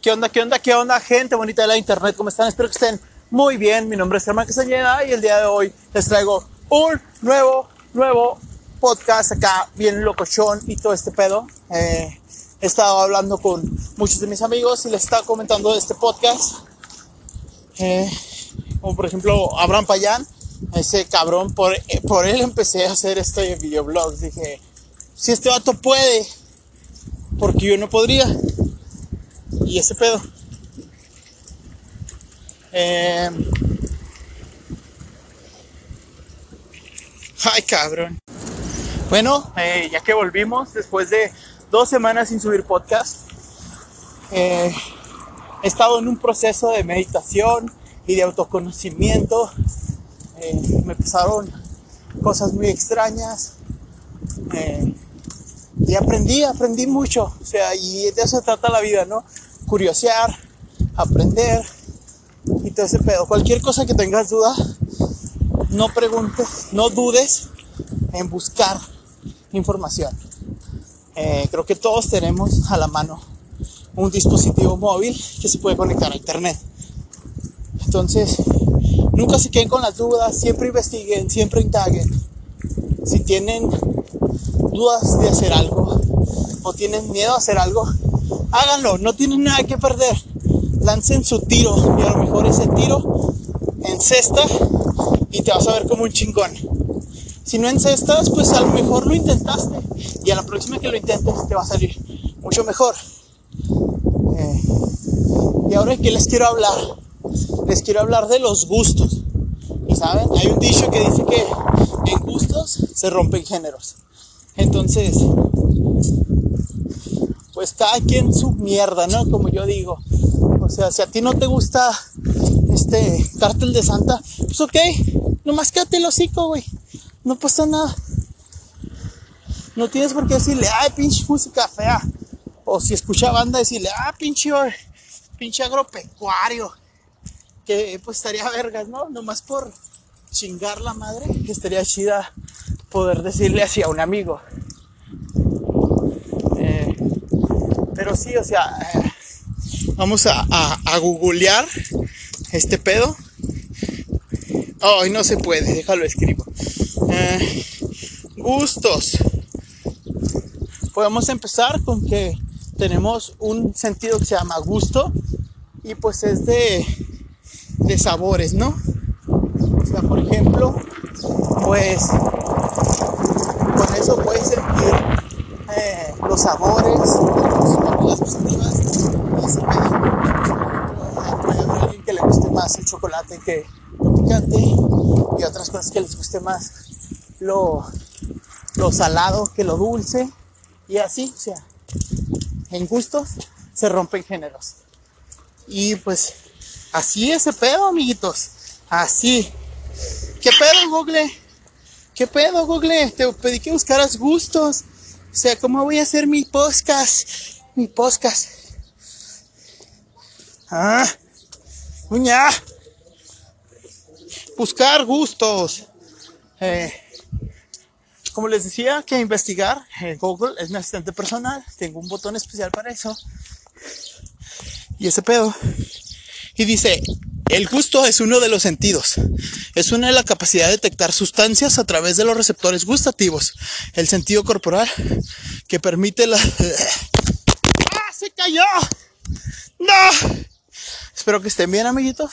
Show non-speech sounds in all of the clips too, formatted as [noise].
¿Qué onda, qué onda, qué onda, gente bonita de la internet? ¿Cómo están? Espero que estén muy bien. Mi nombre es Germán Castañeda y el día de hoy les traigo un nuevo, nuevo podcast acá, bien locochón y todo este pedo. Eh, he estado hablando con muchos de mis amigos y les estaba comentando de este podcast. Eh, como por ejemplo, Abraham Payán, ese cabrón, por, por él empecé a hacer este videoblog. Dije, si este vato puede, porque yo no podría. Y ese pedo. Eh, ay, cabrón. Bueno, eh, ya que volvimos después de dos semanas sin subir podcast, eh, he estado en un proceso de meditación y de autoconocimiento. Eh, me pasaron cosas muy extrañas. Y aprendí, aprendí mucho. O sea, y de eso trata la vida, ¿no? Curiosear, aprender y todo ese pedo. Cualquier cosa que tengas duda, no preguntes, no dudes en buscar información. Eh, creo que todos tenemos a la mano un dispositivo móvil que se puede conectar a internet. Entonces, nunca se queden con las dudas, siempre investiguen, siempre indaguen. Si tienen dudas de hacer algo o tienen miedo a hacer algo, háganlo, no tienen nada que perder. Lancen su tiro y a lo mejor ese tiro en cesta y te vas a ver como un chingón. Si no en cestas, pues a lo mejor lo intentaste y a la próxima que lo intentes te va a salir mucho mejor. Eh, y ahora que les quiero hablar, les quiero hablar de los gustos. Y saben, hay un dicho que dice que en gustos se rompen géneros. Entonces, pues cada quien su mierda, ¿no? Como yo digo. O sea, si a ti no te gusta este cártel de Santa, pues ok, nomás quédate el hocico, güey. No pasa nada. No tienes por qué decirle, ay, pinche música fea. O si escucha banda, decirle, ah, pinche, pinche agropecuario. Que pues estaría vergas, ¿no? Nomás por chingar la madre, estaría chida poder decirle así a un amigo. Eh, pero sí, o sea, vamos a, a, a, googlear este pedo. Ay, no se puede, déjalo escribo. Eh, gustos. Podemos empezar con que tenemos un sentido que se llama gusto y pues es de, de sabores, ¿no? O sea, por ejemplo, pues con eso puedes sentir eh, los sabores, las positivas y se puede haber alguien que le guste más el chocolate que lo picante y otras cosas que les guste más lo, lo salado que lo dulce y así, o sea, en gustos se rompen géneros. Y pues así ese pedo, amiguitos. Así. ¿Qué pedo, Google? ¿Qué pedo, Google? Te pedí que buscaras gustos. O sea, ¿cómo voy a hacer mi podcast? Mi podcast. Ah, uña. Buscar gustos. Eh, como les decía, que investigar. Eh, Google es mi asistente personal. Tengo un botón especial para eso. Y ese pedo. Y dice, el gusto es uno de los sentidos. Es una de la capacidad de detectar sustancias a través de los receptores gustativos. El sentido corporal que permite la... [laughs] ¡Ah, se cayó! ¡No! Espero que estén bien, amiguitos.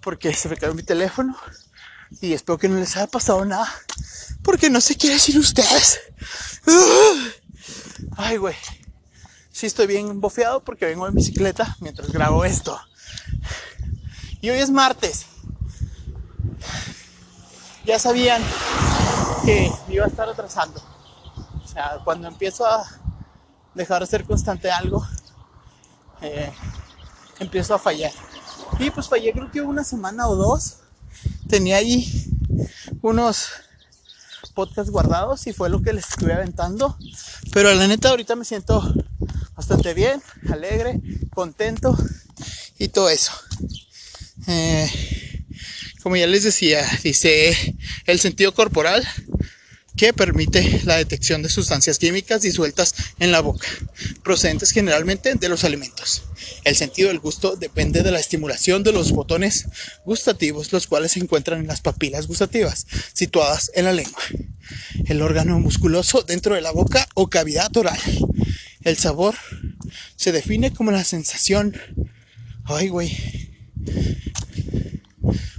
Porque se me cayó mi teléfono. Y espero que no les haya pasado nada. Porque no sé qué decir ustedes. Ay, güey. Sí estoy bien bofeado porque vengo en bicicleta mientras grabo esto. Y hoy es martes. Ya sabían que me iba a estar atrasando. O sea, cuando empiezo a dejar de ser constante algo, eh, empiezo a fallar. Y pues fallé creo que una semana o dos. Tenía ahí unos podcasts guardados y fue lo que les estuve aventando. Pero la neta ahorita me siento bastante bien, alegre, contento y todo eso. Eh, como ya les decía, dice el sentido corporal que permite la detección de sustancias químicas disueltas en la boca. procedentes generalmente de los alimentos. El sentido del gusto depende de la estimulación de los botones gustativos, los cuales se encuentran en las papilas gustativas, situadas en la lengua, el órgano musculoso dentro de la boca o cavidad oral. El sabor se define como la sensación... Ay, güey.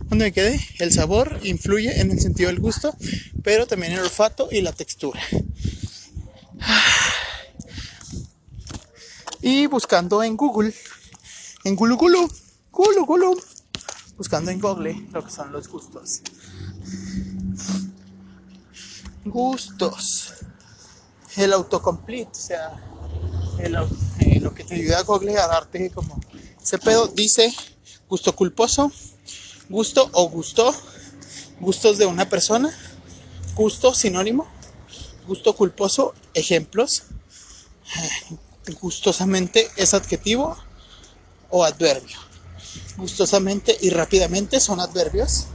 ¿Dónde me quedé? El sabor influye en el sentido del gusto, pero también el olfato y la textura. Y buscando en Google, en Gulu Gulu, Gulu Gulu, buscando en Google lo que son los gustos. Gustos. El autocomplete, o sea, eh, lo que te ayuda a Google a darte como ese pedo dice gusto culposo, gusto o gusto, gustos de una persona, gusto sinónimo, gusto culposo, ejemplos, gustosamente es adjetivo o adverbio. Gustosamente y rápidamente son adverbios.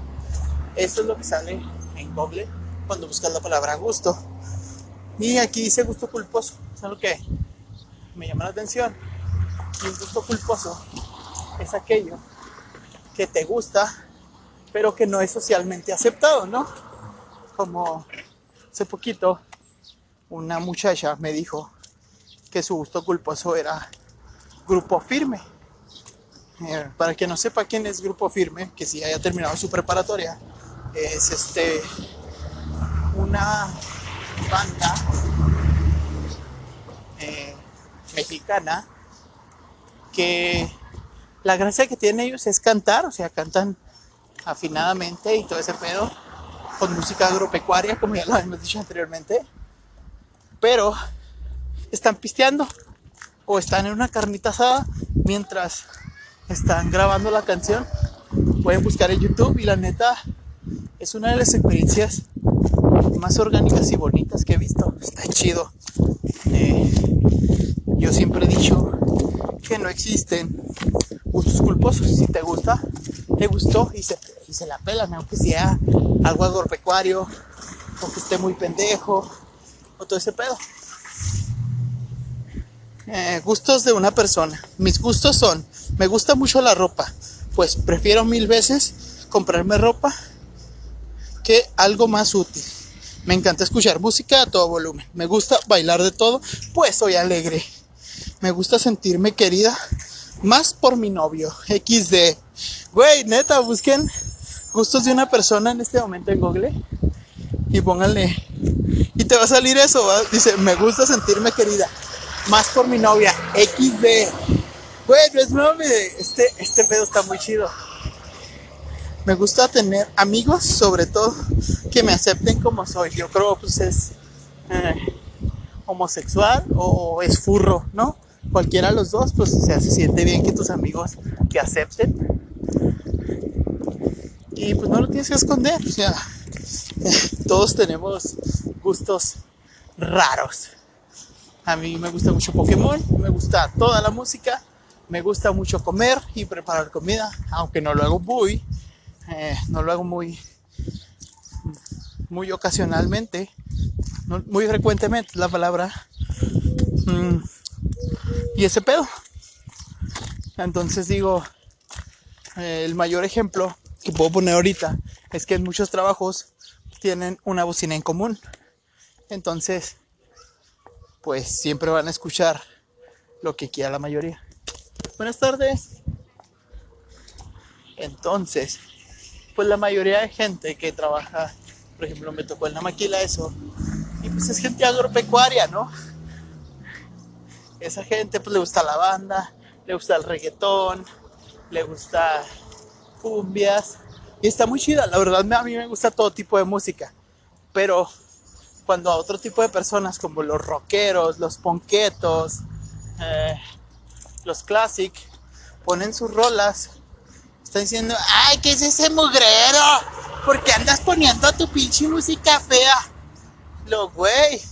Esto es lo que sale en Google cuando buscas la palabra gusto. Y aquí dice gusto culposo. Es lo que me llama la atención. Y un gusto culposo es aquello que te gusta, pero que no es socialmente aceptado, ¿no? Como hace poquito una muchacha me dijo que su gusto culposo era Grupo Firme. Eh, para que no sepa quién es Grupo Firme, que si haya terminado su preparatoria, es este una banda eh, mexicana que la gracia que tienen ellos es cantar, o sea, cantan afinadamente y todo ese pedo con música agropecuaria, como ya lo hemos dicho anteriormente, pero están pisteando o están en una carnita asada mientras están grabando la canción. Pueden buscar en YouTube y la neta es una de las experiencias más orgánicas y bonitas que he visto. Está chido. Eh, yo siempre he dicho que no existen gustos culposos. Si te gusta, te gustó y se, y se la pelan, aunque sea algo agropecuario o que esté muy pendejo o todo ese pedo. Eh, gustos de una persona. Mis gustos son, me gusta mucho la ropa, pues prefiero mil veces comprarme ropa que algo más útil. Me encanta escuchar música a todo volumen. Me gusta bailar de todo, pues soy alegre. Me gusta sentirme querida más por mi novio. XD. Güey, neta, busquen gustos de una persona en este momento en Google y pónganle. Y te va a salir eso. Dice, me gusta sentirme querida más por mi novia, XD. Bueno, es mami, este, este pedo está muy chido. Me gusta tener amigos, sobre todo, que me acepten como soy. Yo creo pues es eh, homosexual o es furro, ¿no? Cualquiera de los dos, pues se siente bien que tus amigos te acepten. Y pues no lo tienes que esconder, o sea, [laughs] todos tenemos gustos raros. A mí me gusta mucho Pokémon, me gusta toda la música, me gusta mucho comer y preparar comida, aunque no lo hago muy, eh, no lo hago muy, muy ocasionalmente, muy frecuentemente la palabra. Mm, y ese pedo. Entonces digo, eh, el mayor ejemplo que puedo poner ahorita es que en muchos trabajos tienen una bocina en común. Entonces, pues siempre van a escuchar lo que quiera la mayoría. Buenas tardes. Entonces, pues la mayoría de gente que trabaja, por ejemplo, me tocó en la maquila eso, y pues es gente agropecuaria, ¿no? Esa gente pues le gusta la banda, le gusta el reggaetón, le gusta cumbias, y está muy chida, la verdad a mí me gusta todo tipo de música, pero cuando a otro tipo de personas como los rockeros, los ponquetos, eh, los classic, ponen sus rolas, están diciendo, ay, ¿qué es ese mugrero? ¿Por qué andas poniendo tu pinche música fea? Lo, güey,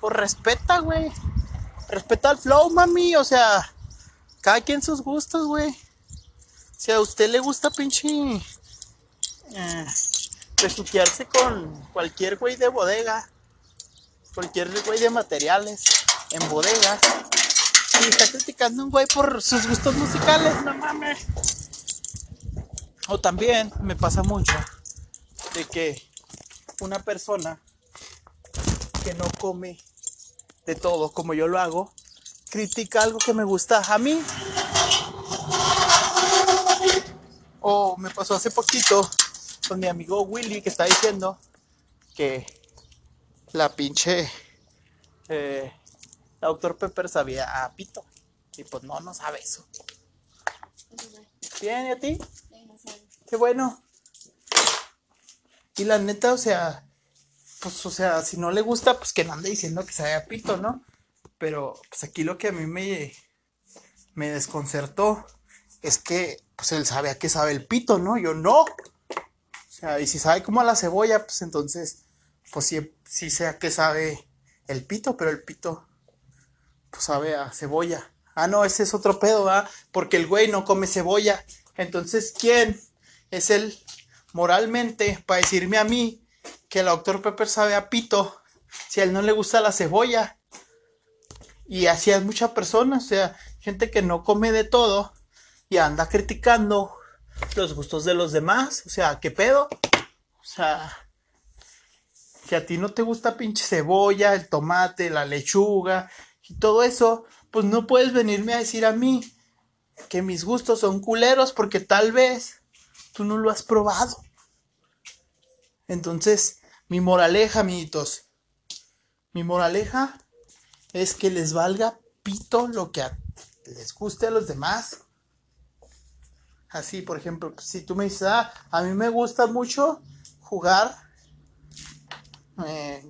pues respeta, güey. Respeta el flow, mami, o sea, cada quien sus gustos, güey. Si a usted le gusta pinche... Eh, con cualquier güey de bodega cualquier güey de materiales en bodega, Y está criticando a un güey por sus gustos musicales, no mames. O también me pasa mucho de que una persona que no come de todo como yo lo hago, critica algo que me gusta a mí. O me pasó hace poquito con mi amigo Willy que está diciendo que la pinche eh, Doctor Pepper sabía a pito. Y pues no, no sabe eso. Bien, ¿y a ti? Qué bueno. Y la neta, o sea, pues, o sea, si no le gusta, pues que no ande diciendo que sabe a pito, ¿no? Pero, pues aquí lo que a mí me, me desconcertó es que, pues él sabe a qué sabe el pito, ¿no? Yo no. O sea, y si sabe como a la cebolla, pues entonces, pues sí, sí sé a qué sabe el pito, pero el pito, pues sabe a cebolla. Ah, no, ese es otro pedo, ¿ah? Porque el güey no come cebolla. Entonces, ¿quién es el moralmente para decirme a mí que el doctor Pepper sabe a pito si a él no le gusta la cebolla? Y así es muchas personas, o sea, gente que no come de todo y anda criticando los gustos de los demás. O sea, ¿qué pedo? O sea, que a ti no te gusta pinche cebolla, el tomate, la lechuga y todo eso, pues no puedes venirme a decir a mí que mis gustos son culeros porque tal vez tú no lo has probado. Entonces, mi moraleja, amiguitos, mi moraleja es que les valga pito lo que les guste a los demás. Así, por ejemplo, si tú me dices, ah, a mí me gusta mucho jugar eh,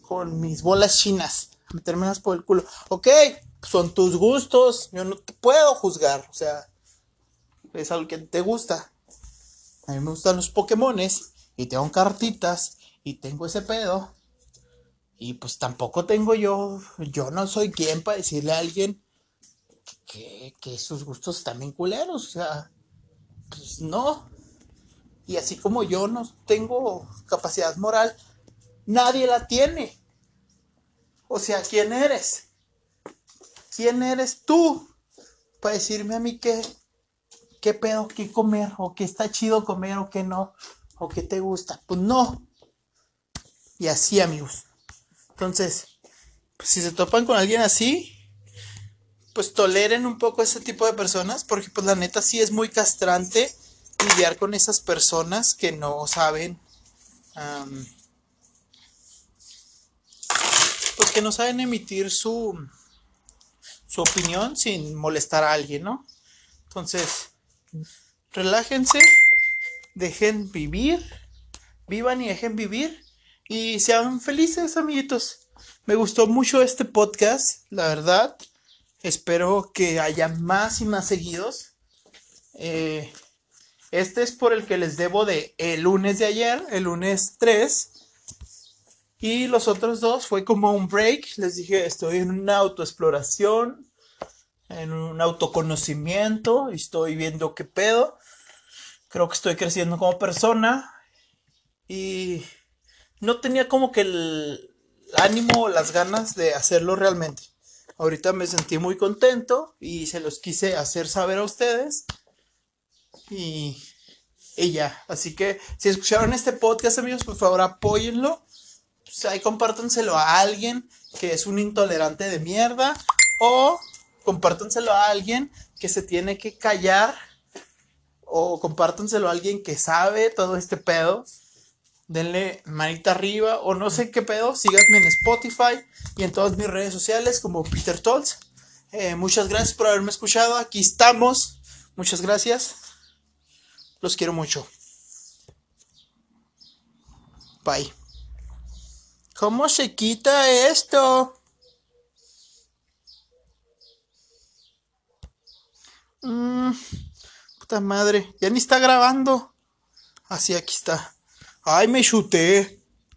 con mis bolas chinas, meterme por el culo. Ok, son tus gustos, yo no te puedo juzgar, o sea, es algo que te gusta. A mí me gustan los Pokémones y tengo cartitas y tengo ese pedo. Y pues tampoco tengo yo, yo no soy quien para decirle a alguien que, que sus gustos también culeros. O sea, pues no. Y así como yo no tengo capacidad moral, nadie la tiene. O sea, ¿quién eres? ¿Quién eres tú para decirme a mí qué, qué pedo, qué comer, o qué está chido comer, o qué no, o qué te gusta? Pues no. Y así, amigos. Entonces, pues si se topan con alguien así, pues toleren un poco ese tipo de personas, porque pues la neta sí es muy castrante lidiar con esas personas que no saben, pues que no saben emitir su, su opinión sin molestar a alguien, ¿no? Entonces, relájense, dejen vivir, vivan y dejen vivir y sean felices, amiguitos. Me gustó mucho este podcast, la verdad. Espero que haya más y más seguidos. Eh, este es por el que les debo de el lunes de ayer, el lunes 3. Y los otros dos fue como un break. Les dije, estoy en una autoexploración, en un autoconocimiento, estoy viendo qué pedo. Creo que estoy creciendo como persona. Y no tenía como que el ánimo o las ganas de hacerlo realmente. Ahorita me sentí muy contento y se los quise hacer saber a ustedes. Y, ella Así que si escucharon este podcast, amigos, por favor apóyenlo. Pues ahí compártanselo a alguien que es un intolerante de mierda. O compártanselo a alguien que se tiene que callar. O compártanselo a alguien que sabe todo este pedo denle manita arriba o no sé qué pedo, síganme en Spotify y en todas mis redes sociales como Peter Tolz. Eh, muchas gracias por haberme escuchado, aquí estamos, muchas gracias, los quiero mucho. Bye. ¿Cómo se quita esto? Mm, madre, ya ni está grabando. Así aquí está. Ay, me chuté.